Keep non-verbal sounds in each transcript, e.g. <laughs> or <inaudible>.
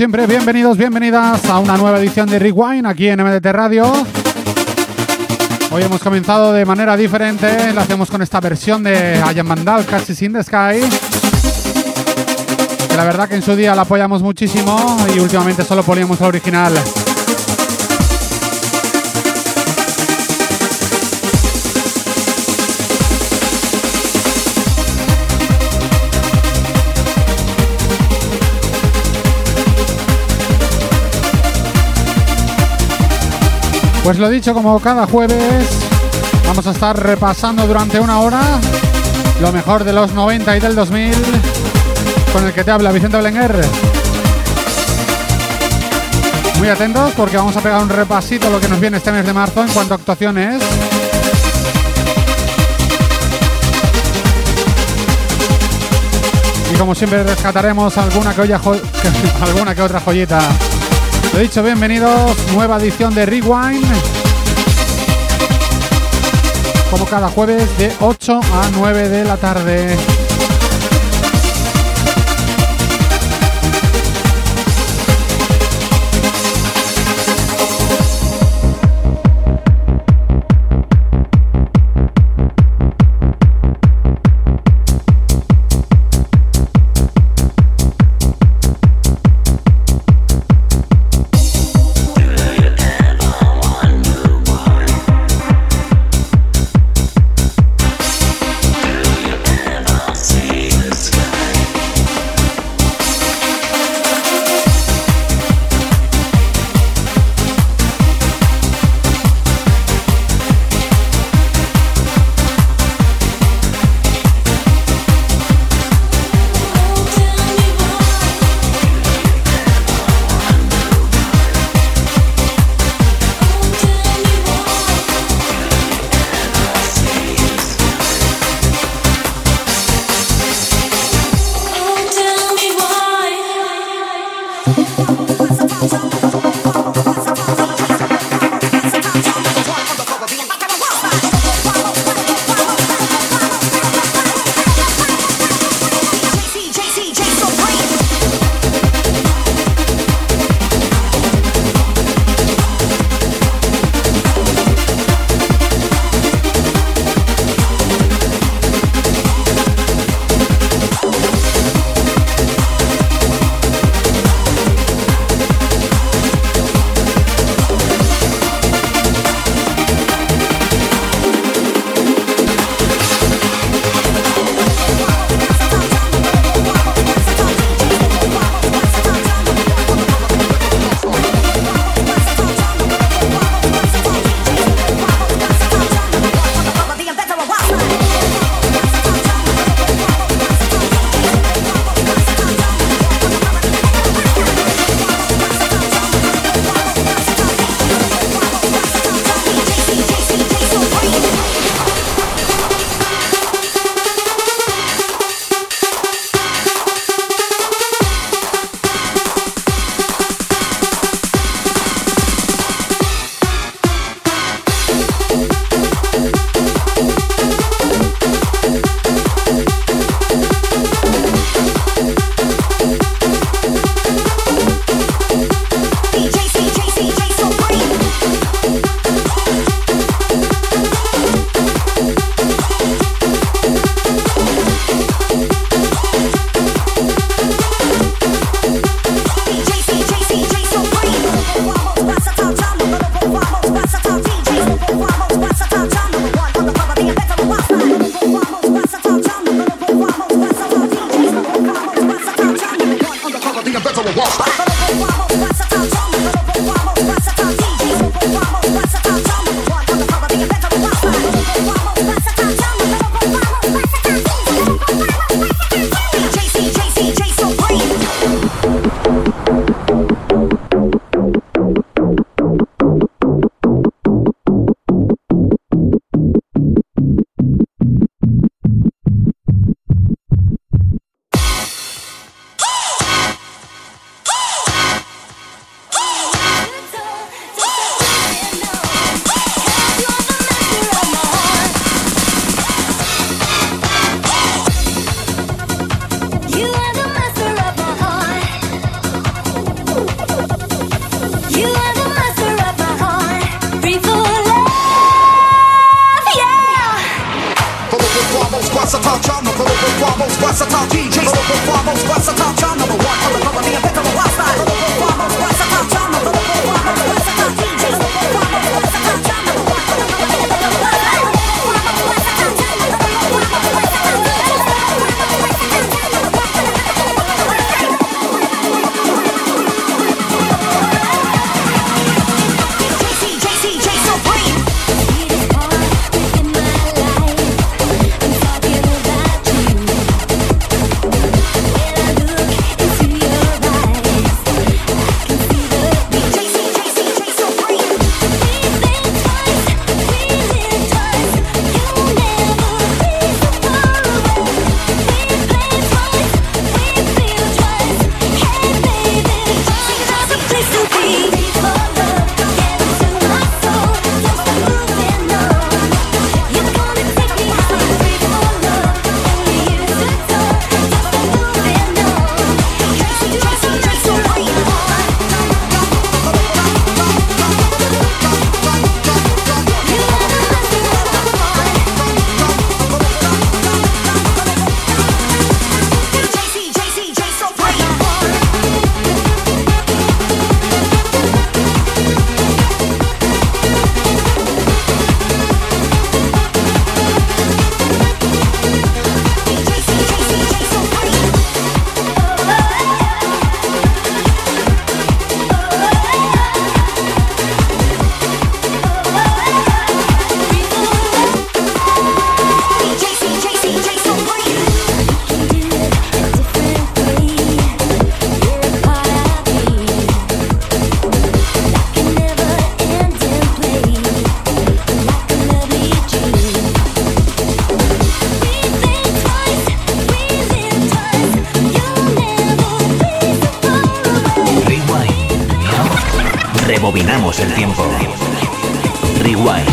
Siempre, bienvenidos, bienvenidas a una nueva edición de Rewind aquí en MDT Radio. Hoy hemos comenzado de manera diferente, lo hacemos con esta versión de Ayan Mandal, Casi Sin the Sky. Que la verdad que en su día la apoyamos muchísimo y últimamente solo poníamos la original. Pues lo dicho, como cada jueves, vamos a estar repasando durante una hora lo mejor de los 90 y del 2000 con el que te habla Vicente Belenguer. Muy atentos porque vamos a pegar un repasito a lo que nos viene este mes de marzo en cuanto a actuaciones. Y como siempre rescataremos alguna que, <laughs> alguna que otra joyita. Lo dicho, bienvenidos, nueva edición de Rewind. Como cada jueves de 8 a 9 de la tarde. Rebobinamos el tiempo. Rewind.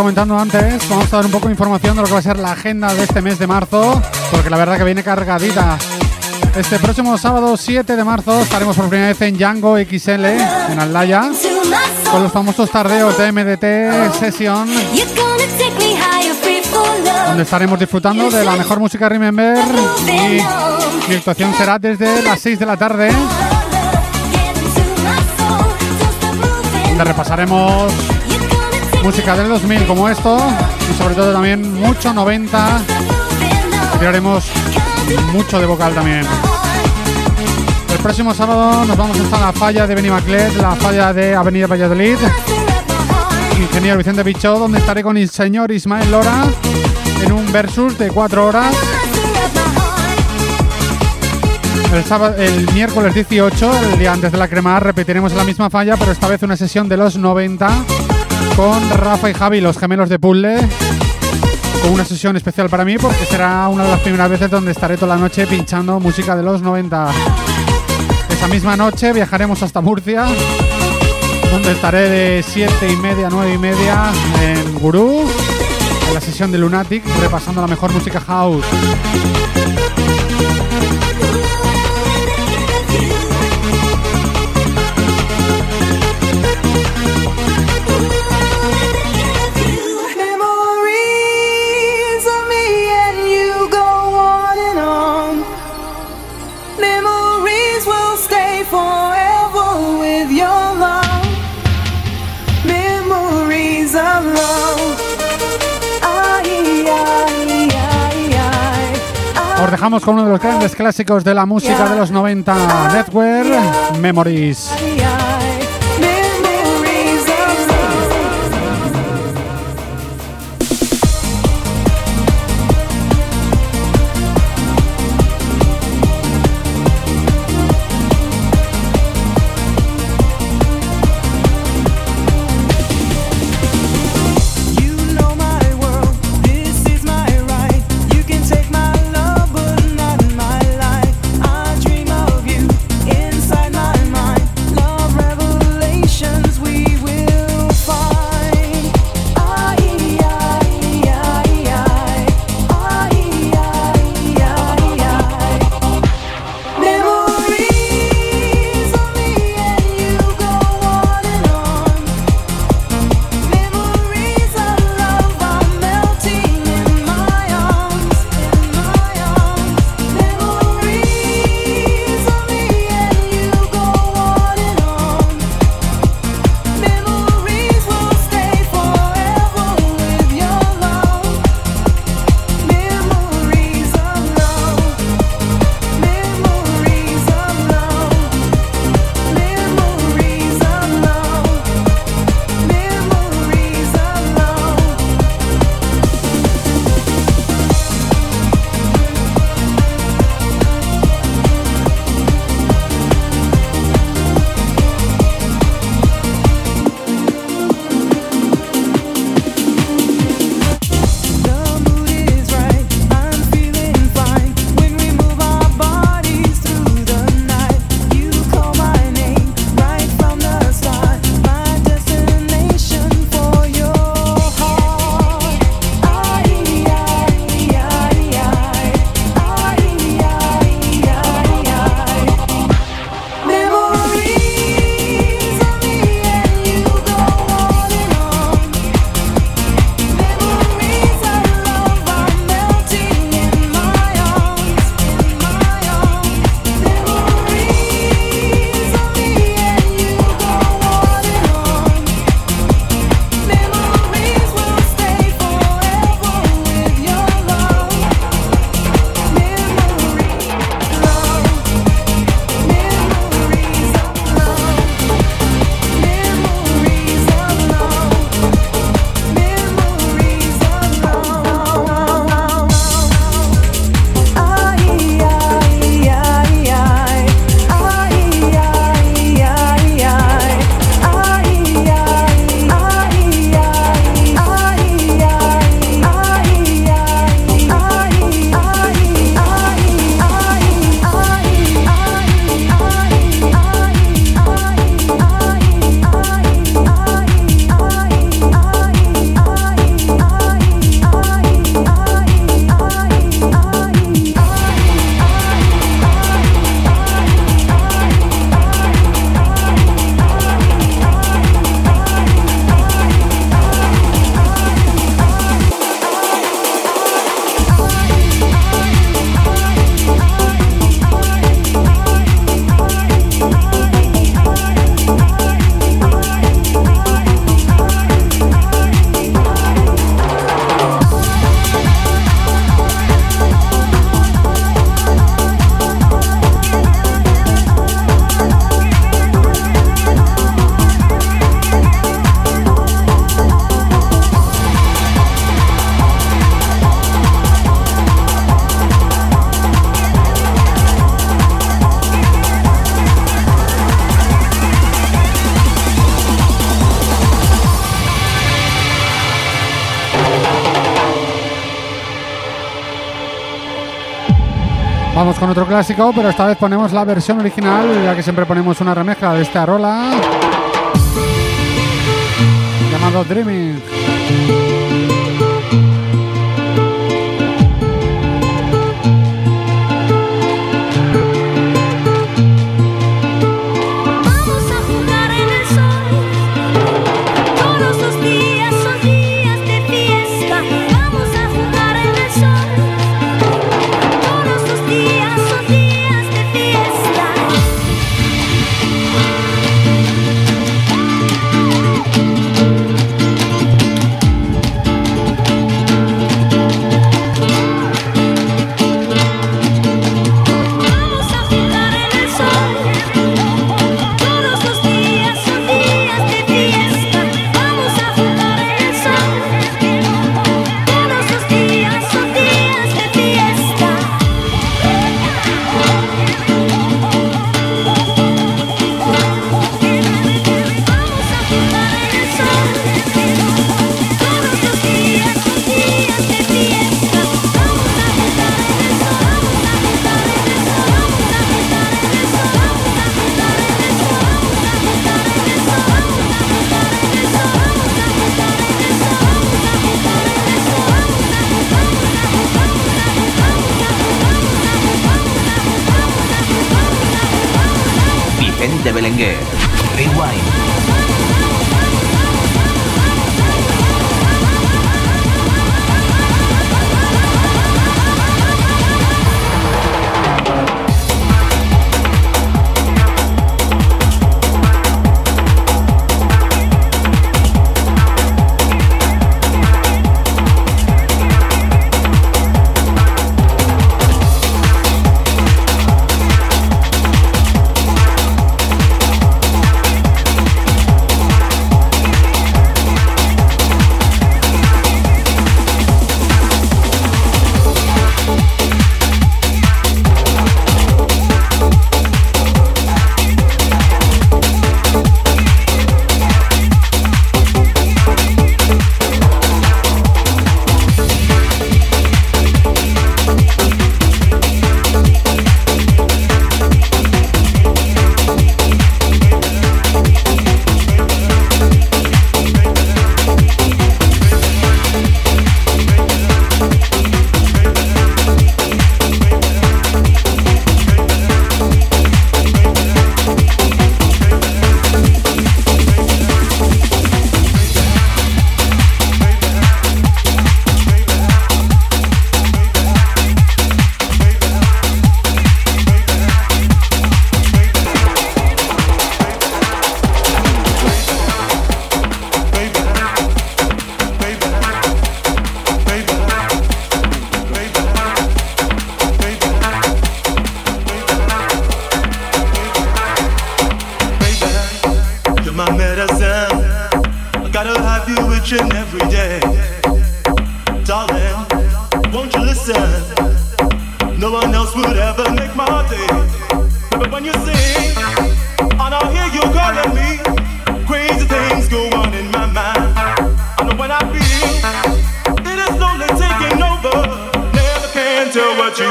Comentando antes, vamos a dar un poco de información de lo que va a ser la agenda de este mes de marzo, porque la verdad que viene cargadita. Este próximo sábado 7 de marzo estaremos por primera vez en Django XL, en Aldaya, con los famosos tardeos de MDT Session, donde estaremos disfrutando de la mejor música Remember y mi actuación será desde las 6 de la tarde, donde repasaremos música del 2000 como esto y sobre todo también mucho 90 tiraremos mucho de vocal también. El próximo sábado nos vamos hasta la falla de Benimaclet la falla de Avenida Valladolid. Ingeniero Vicente Bichó donde estaré con el señor Ismael Lora en un versus de 4 horas. El, sábado, el miércoles 18, el día antes de la crema, repetiremos la misma falla, pero esta vez una sesión de los 90 con Rafa y Javi, los gemelos de puzzle, con una sesión especial para mí porque será una de las primeras veces donde estaré toda la noche pinchando música de los 90. Esa misma noche viajaremos hasta Murcia, donde estaré de 7 y media a 9 y media en Gurú, en la sesión de Lunatic, repasando la mejor música house. dejamos con uno de los grandes clásicos de la música de los 90, Network Memories. Con otro clásico, pero esta vez ponemos la versión original, ya que siempre ponemos una remezcla de esta rola. Llamado Dreaming. Belenguer.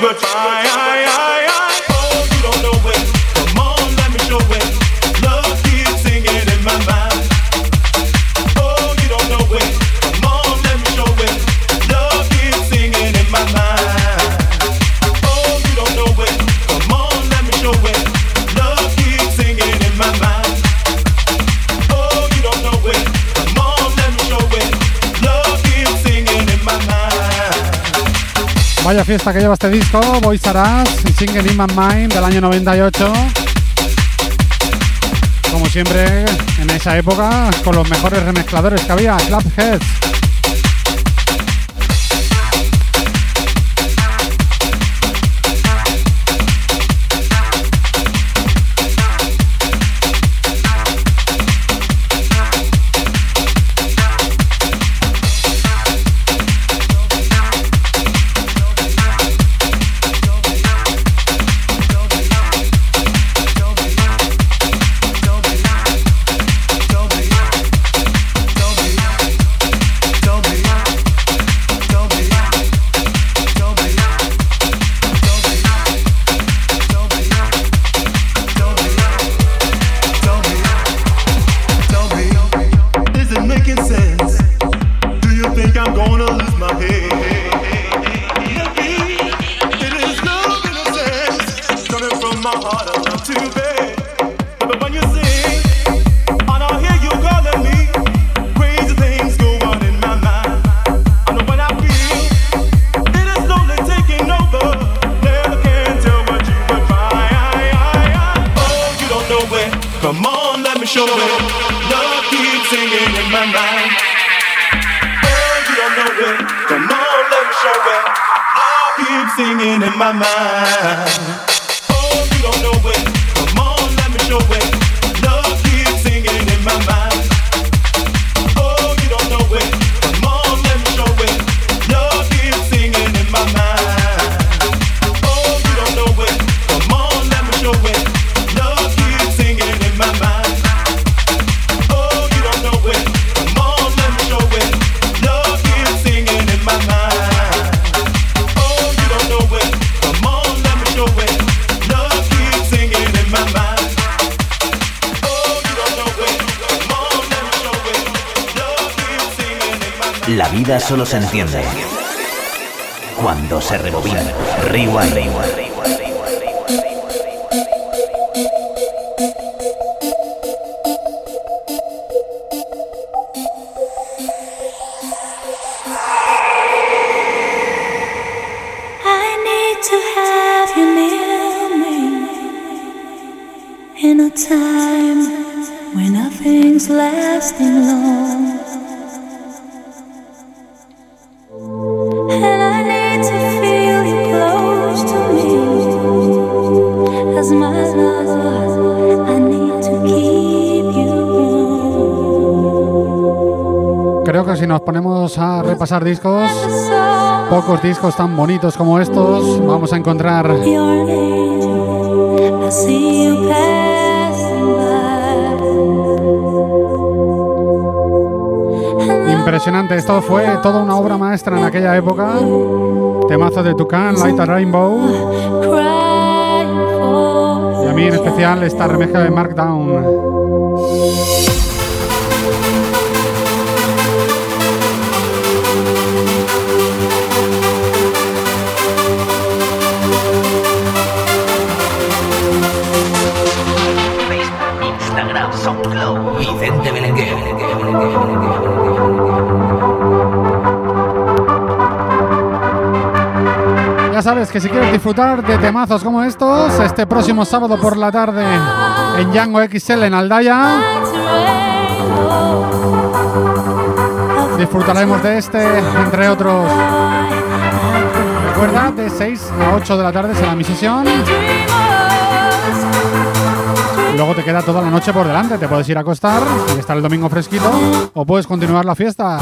But goodbye. I, I, Vaya fiesta que lleva este disco, Boy Saras, Single in My Mind del año 98. Como siempre, en esa época, con los mejores remezcladores que había, Clapheads. mind. solo se entiende cuando se rebobina. Rewind. Rewind. time when nothing's lasting long. Repasar discos, pocos discos tan bonitos como estos, vamos a encontrar impresionante. Esto fue toda una obra maestra en aquella época. Temazo de Tucán, Light a Rainbow. Y a mí en especial esta remezcla de Markdown. Que si quieres disfrutar de temazos como estos, este próximo sábado por la tarde en Django XL en Aldaya, disfrutaremos de este, entre otros. Recuerda, de 6 a 8 de la tarde será mi sesión. Luego te queda toda la noche por delante. Te puedes ir a acostar y estar el domingo fresquito o puedes continuar la fiesta.